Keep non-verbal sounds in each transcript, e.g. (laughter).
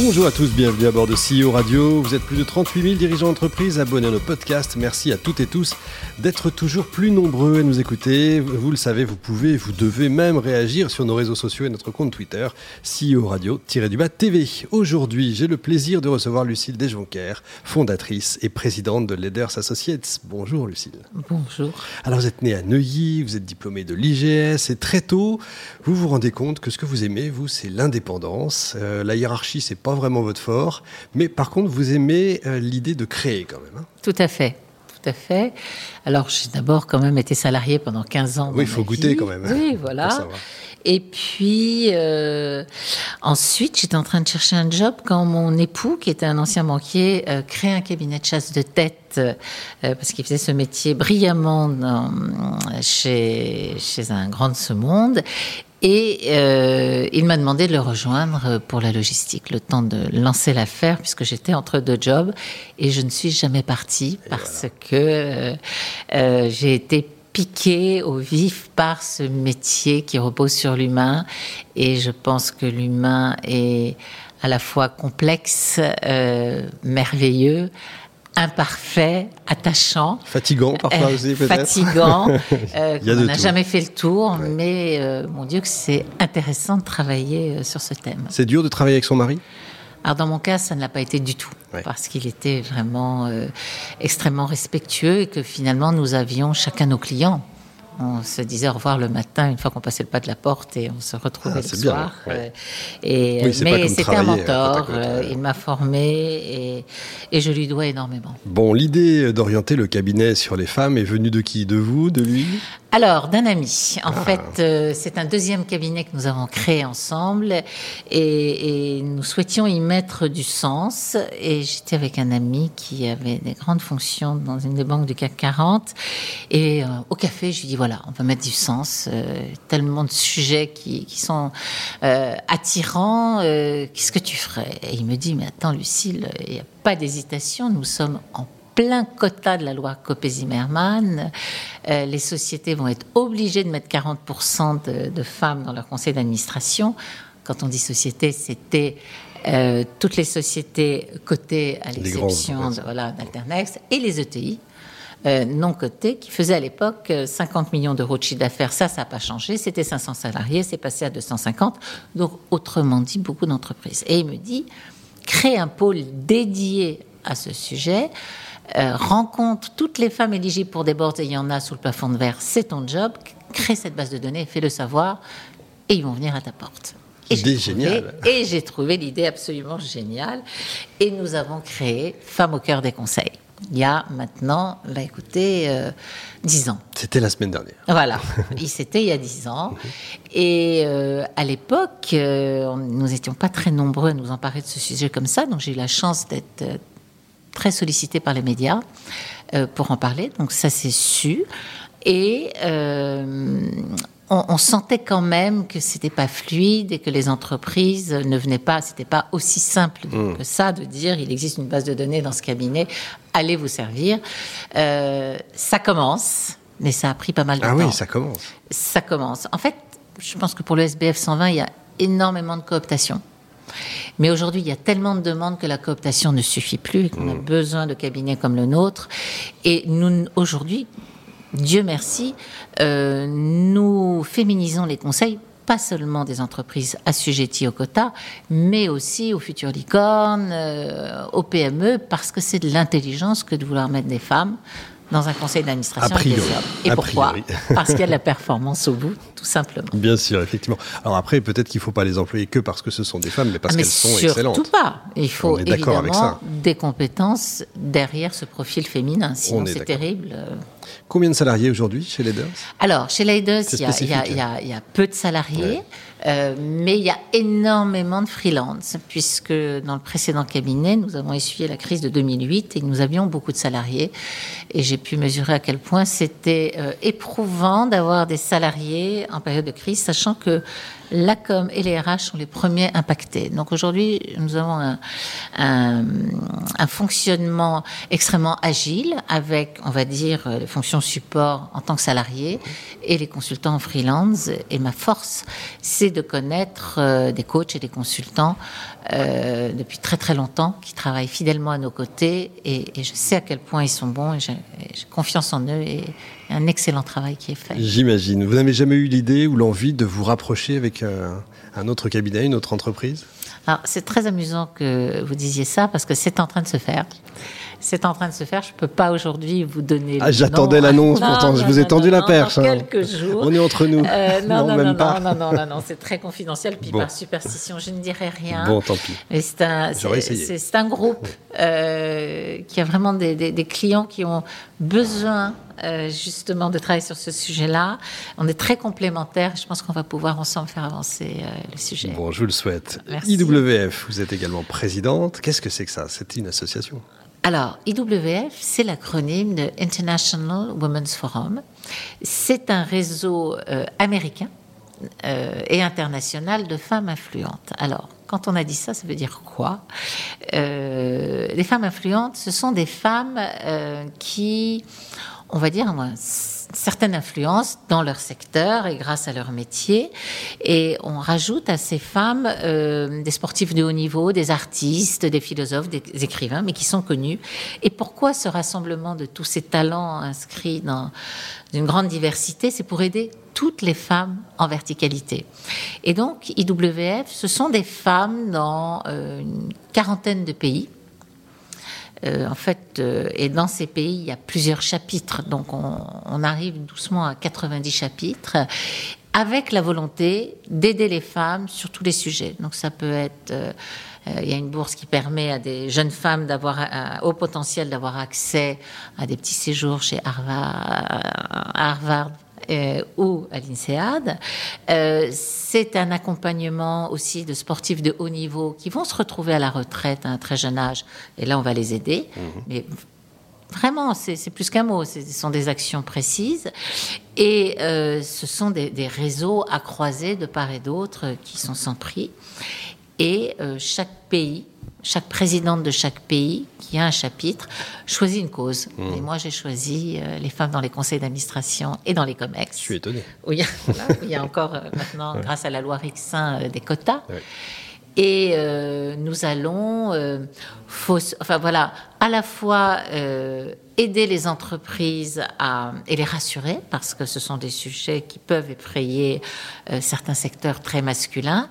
Bonjour à tous, bienvenue à bord de CEO Radio. Vous êtes plus de 38 000 dirigeants d'entreprise abonnés à nos podcasts. Merci à toutes et tous d'être toujours plus nombreux à nous écouter. Vous le savez, vous pouvez, vous devez même réagir sur nos réseaux sociaux et notre compte Twitter, CEO Radio-du-bas TV. Aujourd'hui, j'ai le plaisir de recevoir Lucille Desjonquer, fondatrice et présidente de Leaders Associates. Bonjour Lucille. Bonjour. Alors vous êtes née à Neuilly, vous êtes diplômée de l'IGS et très tôt, vous vous rendez compte que ce que vous aimez, vous, c'est l'indépendance. Euh, la hiérarchie, c'est pas vraiment votre fort, mais par contre, vous aimez euh, l'idée de créer quand même. Hein. Tout à fait. Tout à fait. Alors, j'ai d'abord quand même été salarié pendant 15 ans. Oui, il faut goûter quand même. Hein, oui, voilà. Et puis, euh, ensuite, j'étais en train de chercher un job quand mon époux, qui était un ancien banquier, euh, crée un cabinet de chasse de tête, parce qu'il faisait ce métier brillamment chez, chez un grand de ce monde. Et euh, il m'a demandé de le rejoindre pour la logistique, le temps de lancer l'affaire, puisque j'étais entre deux jobs. Et je ne suis jamais partie parce que euh, euh, j'ai été piquée au vif par ce métier qui repose sur l'humain. Et je pense que l'humain est à la fois complexe, merveilleux, imparfait, attachant. Fatigant parfois aussi peut-être. Fatigant. (laughs) Euh, on n'a jamais fait le tour, mais euh, mon Dieu que c'est intéressant de travailler euh, sur ce thème. C'est dur de travailler avec son mari? Alors dans mon cas, ça ne l'a pas été du tout, parce qu'il était vraiment extrêmement respectueux et que finalement nous avions chacun nos clients on se disait au revoir le matin une fois qu'on passait le pas de la porte et on se retrouvait ah, le soir. Euh, et, mais c'était un mentor, euh, il m'a formé et, et, je lui dois énormément. Bon, l'idée d'orienter le cabinet sur les femmes est venue de qui? De vous De lui? Alors, d'un ami. En ah. fait, euh, c'est un deuxième cabinet que nous avons créé ensemble et, et, nous souhaitions y mettre du sens. Et j'étais avec un ami qui avait des grandes fonctions dans une des banques du CAC 40. Et au café, je lui dis voilà, on va mettre du sens. Euh, tellement de sujets qui, sont euh, attirants. Euh, qu'est-ce que tu ferais? Et il me dit mais attends, Lucille, il n'y a pas d'hésitation. Nous sommes en plein quota de la loi Copé-Zimmermann. les sociétés vont être obligées de mettre 40% de, femmes dans leur conseil d'administration. Quand on dit société, c'était toutes les sociétés cotées à l'exception d'Alternex et les ETI. Euh, non cotés qui faisait à l'époque 50 euh, millions d'euros de chiffre d'affaires. Ça, ça n'a pas changé. C'était 500 salariés, c'est passé à 250. Donc, autrement dit, beaucoup d'entreprises. Et il me dit, crée un pôle dédié à ce sujet. Euh, rencontre toutes les femmes éligibles pour des boards et il y en a sous le plafond de verre, c'est ton job. Crée cette base de données, fais-le savoir et ils vont venir à ta porte. Et géniale. (laughs) Et j'ai trouvé l'idée absolument géniale. Et nous avons créé Femmes au cœur des conseils il y a maintenant, bah écoutez, euh, 10 ans. C'était la semaine dernière. Voilà, (laughs) c'était il y a 10 ans. Et euh, à l'époque, euh, nous n'étions pas très nombreux à nous emparer de ce sujet comme ça, donc j'ai eu la chance d'être euh, très sollicitée par les médias pour en parler, donc ça c'est su. Et on, sentait quand même que c'était pas fluide et que les entreprises ne venaient pas, c'était pas aussi simple hmm. que ça de dire il existe une base de données dans ce cabinet, allez vous servir. Euh, ça commence, mais ça a pris pas mal de temps. Ah oui, ça commence. Ça commence. En fait, je pense que pour le SBF 120, il y a énormément de cooptation. Mais aujourd'hui, il y a tellement de demandes que la cooptation ne suffit plus et qu'on a hmm. besoin de cabinets comme le nôtre. Et nous, aujourd'hui, Dieu merci, euh, nous féminisons les conseils pas seulement des entreprises assujetties au quota, mais aussi aux futures licornes, euh, aux PME, parce que c'est de l'intelligence que de vouloir mettre des femmes dans un conseil d'administration des hommes. Et pourquoi (laughs) Parce qu'il y a de la performance au bout, tout simplement. Bien sûr, effectivement. Alors après, peut-être qu'il ne faut pas les employer que parce que ce sont des femmes, mais parce ah, qu'elles sont excellentes. Surtout pas. Il faut évidemment des compétences derrière ce profil féminin, sinon c'est terrible. Combien de salariés aujourd'hui chez Leaders? Alors, chez Leaders, il y, a peu de salariés. Euh, mais il y a énormément de freelance, puisque dans le précédent cabinet, nous avons essuyé la crise de 2008 et nous avions beaucoup de salariés. Et j'ai pu mesurer à quel point c'était euh, éprouvant d'avoir des salariés en période de crise, sachant que la com et les RH sont les premiers impactés. Donc aujourd'hui, nous avons un, un, un, fonctionnement extrêmement agile avec, on va dire, les fonctions support en tant que salarié et les consultants en freelance. Et ma force, c'est de connaître euh, des coachs et des consultants euh, depuis très très longtemps qui travaillent fidèlement à nos côtés et, et je sais à quel point ils sont bons et j'ai confiance en eux et un excellent travail qui est fait. J'imagine. Vous n'avez jamais eu l'idée ou l'envie de vous rapprocher avec euh, un autre cabinet, une autre entreprise? Alors, c'est très amusant que vous disiez ça parce que c'est en train de se faire. C'est en train de se faire. Je ne peux pas aujourd'hui vous donner. Ah, j'attendais l'annonce pourtant. je vous ai tendu la perche. Dans quelques jours. On est entre nous. Euh, non, non, non, même non, pas. non, non, non, non, c'est très confidentiel. Puis bon. par superstition, je ne dirai rien. Bon, tant pis. Mais c'est un, c'est un groupe euh, qui a vraiment des, des, des, clients qui ont besoin euh, justement de travailler sur ce sujet-là. On est très complémentaires. Je pense qu'on va pouvoir ensemble faire avancer euh, le sujet. Bon, je vous le souhaite. Merci. IWF, vous êtes également présidente. Qu'est-ce que c'est que ça? C'est une association? Alors, IWF, c'est l'acronyme de International Women's Forum. C'est un réseau euh, américain euh, et international de femmes influentes. Alors, quand on a dit ça, ça veut dire quoi? Euh, Les femmes influentes, ce sont des femmes qui, on va dire, moi, certaines influences dans leur secteur et grâce à leur métier. Et on rajoute à ces femmes euh, des sportifs de haut niveau, des artistes, des philosophes, des écrivains, mais qui sont connus. Et pourquoi ce rassemblement de tous ces talents inscrits dans une grande diversité C'est pour aider toutes les femmes en verticalité. Et donc, IWF, ce sont des femmes dans euh, une quarantaine de pays. Euh, en fait, euh, et dans ces pays, il y a plusieurs chapitres, donc on, arrive doucement à 90 chapitres, avec la volonté d'aider les femmes sur tous les sujets. Donc ça peut être, euh, il y a une bourse qui permet à des jeunes femmes d'avoir haut potentiel d'avoir accès à des petits séjours chez Harvard euh, ou à l'INSEAD. Euh, c'est un accompagnement aussi de sportifs de haut niveau qui vont se retrouver à la retraite à un très jeune âge. Et là, on va les aider. Mmh. Mais Vraiment, c'est plus qu'un mot, ce sont des actions précises. Et euh, ce sont des, des, réseaux à croiser de part et d'autre qui sont sans prix. Et euh, chaque pays, chaque présidente de chaque pays qui a un chapitre choisit une cause. Mmh. Et moi, j'ai choisi euh, les femmes dans les conseils d'administration et dans les COMEX. Je suis étonné. Où il y a, voilà, où il y a encore euh, maintenant, ouais. grâce à la loi Rixin, des quotas. Ouais. Et euh, nous allons, euh, fausse, enfin voilà, à la fois euh, aider les entreprises à, et les rassurer, parce que ce sont des sujets qui peuvent effrayer certains secteurs très masculins,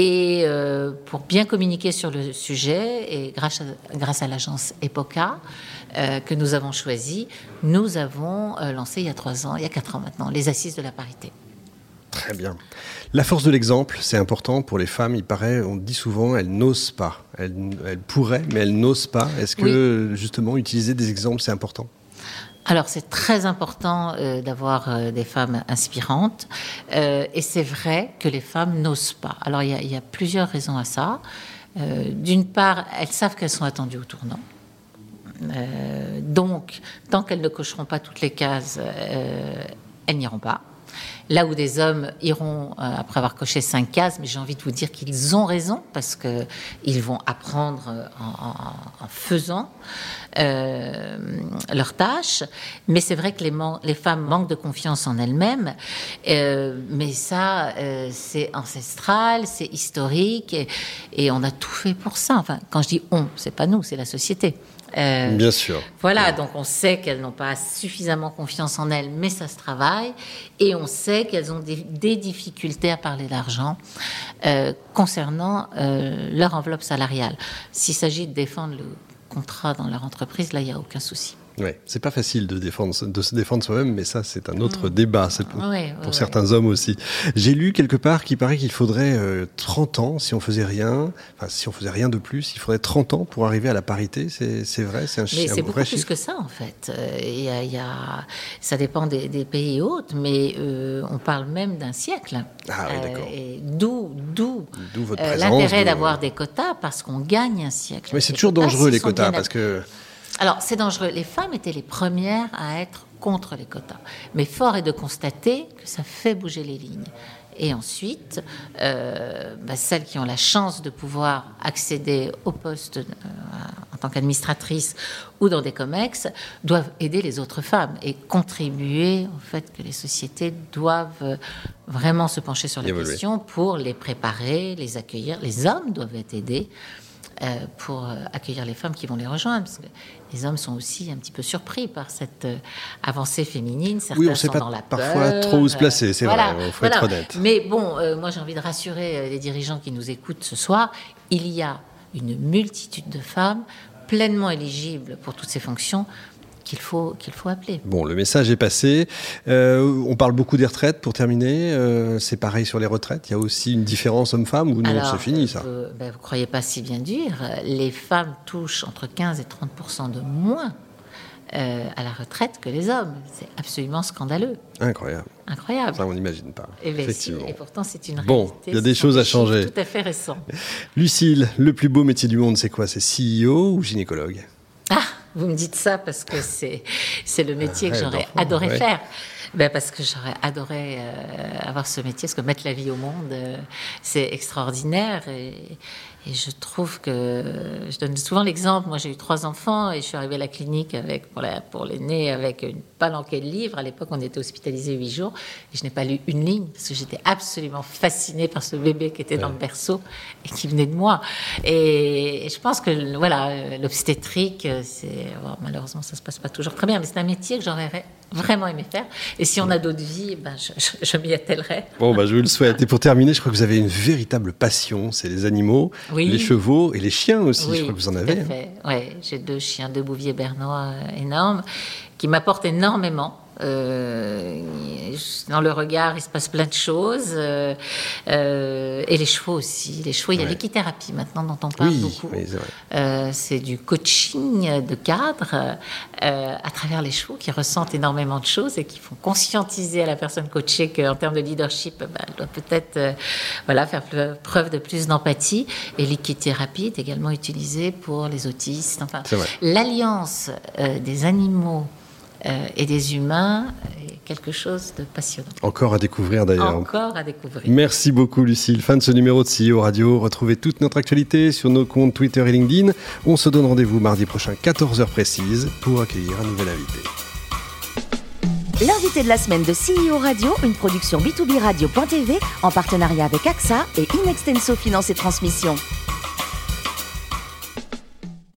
et euh, pour bien communiquer sur le sujet, et grâce à, grâce à l'agence EPOCA, euh, que nous avons choisi, nous avons lancé il y a trois ans, il y a quatre ans maintenant, les assises de la parité. Très bien. La force de l'exemple, c'est important pour les femmes. Il paraît, on dit souvent, elles n'osent pas. Elles, elles, pourraient, mais elles n'osent pas. Est-ce que oui. justement utiliser des exemples, c'est important? Alors c'est très important euh, d'avoir euh, des femmes inspirantes euh, et c'est vrai que les femmes n'osent pas. Alors il y, a plusieurs raisons à ça. D'une part, elles savent qu'elles sont attendues au tournant. Donc, tant qu'elles ne cocheront pas toutes les cases, elles n'iront pas. Là où des hommes iront euh, après avoir coché cinq cases, mais j'ai envie de vous dire qu'ils ont raison parce que ils vont apprendre en, en, faisant euh, leurs tâches. Mais c'est vrai que les, femmes manquent de confiance en elles-mêmes. Euh, mais ça, euh, c'est ancestral, c'est historique, et, et, on a tout fait pour ça. Enfin, quand je dis on, c'est pas nous, c'est la société. Euh, Bien sûr. Voilà, ouais. donc on sait qu'elles n'ont pas suffisamment confiance en elles, mais ça se travaille, et on sait qu'elles ont des, des, difficultés à parler d'argent euh, concernant euh, leur enveloppe salariale. S'il s'agit de défendre le contrat dans leur entreprise, là, il n'y a aucun souci. Ouais, c'est pas facile de, défendre, de se défendre soi-même, mais ça, c'est un autre mm. débat. C'est pour, ouais, pour certains hommes aussi. J'ai lu quelque part qu'il paraît qu'il faudrait 30 ans si on faisait rien, enfin, si on faisait rien de plus, il faudrait 30 ans pour arriver à la parité. C'est vrai, c'est un Mais c'est beaucoup plus que ça, en fait. Il y a, y a, ça dépend des, des pays et autres, mais euh, on parle même d'un siècle. Ah oui, d'accord. D'où d'où l'intérêt d'avoir des quotas, parce qu'on gagne un siècle. Mais c'est toujours dangereux, les quotas, parce que... Alors, c'est dangereux. Les femmes étaient les premières à être contre les quotas. Mais fort est de constater que ça fait bouger les lignes. Et ensuite, euh, bah, celles qui ont la chance de pouvoir accéder au poste euh, en tant qu'administratrice ou dans des COMEX doivent aider les autres femmes et contribuer au fait que les sociétés doivent vraiment se pencher sur la question pour les préparer, les accueillir. Les hommes doivent être aidés pour euh, accueillir les femmes qui vont les rejoindre. Parce que les hommes sont aussi un petit peu surpris par cette euh, avancée féminine. Certains oui, on ne sait pas parfois trop où se placer, c'est vrai, il faut être honnête. Mais bon, moi j'ai envie de rassurer les dirigeants qui nous écoutent ce soir, il y a une multitude de femmes pleinement éligibles pour toutes ces fonctions qu'il faut, qu'il faut appeler. Bon, le message est passé. Euh, on parle beaucoup des retraites pour terminer. Euh, c'est pareil sur les retraites. Il y a aussi une différence homme-femme ou non C'est fini ça Vous ne ben, croyez pas si bien dire. Les femmes touchent entre 15 et 30 de moins euh, à la retraite que les hommes. C'est absolument scandaleux. Incroyable. Incroyable. Ça, on n'imagine pas. Et, eh ben, effectivement. et pourtant, c'est une réalité. Bon, il y a des choses à changer. Tout à fait récent. Lucille, le plus beau métier du monde, c'est quoi? C'est CEO ou gynécologue? Vous me dites ça parce que c'est, c'est le métier que j'aurais adoré faire. Ben parce que j'aurais adoré euh, avoir ce métier, parce que mettre la vie au monde, euh, c'est extraordinaire. Et, et je trouve que je donne souvent l'exemple. Moi, j'ai eu trois enfants et je suis arrivée à la clinique avec pour, la, pour l'aîné avec une palanquée de livres. À l'époque, on était hospitalisé huit jours et je n'ai pas lu une ligne parce que j'étais absolument fascinée par ce bébé qui était dans le berceau et qui venait de moi. Et, je pense que voilà, l'obstétrique, c'est malheureusement ça se passe pas toujours très bien, mais c'est un métier que j'aurais vraiment aimé faire. Et si on a d'autres vies, ben je, je, m'y attellerai. Bon, ben je vous le souhaite. Et pour terminer, je crois que vous avez une véritable passion, c'est les animaux les chevaux et les chiens aussi, je crois que vous en avez. Hein. Oui, j'ai deux chiens, deux bouviers bernois énormes, qui m'apportent énormément. Euh, dans le regard, il se passe plein de choses. Euh, euh, et les chevaux aussi. Les chevaux, il y a l'équithérapie maintenant dont on parle beaucoup. c'est du coaching de cadre à travers les chevaux qui ressentent énormément de choses et qui font conscientiser à la personne coachée qu'en termes de leadership, bah, elle doit peut-être voilà, faire preuve de plus d'empathie. Et l'équithérapie est également utilisée pour les autistes. Enfin, l'alliance des animaux et des humains quelque chose de passionnant. Encore à découvrir d'ailleurs. Encore à découvrir. Merci beaucoup Lucille. Fin de ce numéro de CEO Radio. Retrouvez toute notre actualité sur nos comptes Twitter et LinkedIn. On se donne rendez-vous mardi prochain 14h précise pour accueillir un nouvel invité. L'invité de la semaine de CEO Radio, une production B2B Radio.tv en partenariat avec AXA et Inextenso Finance et Transmission.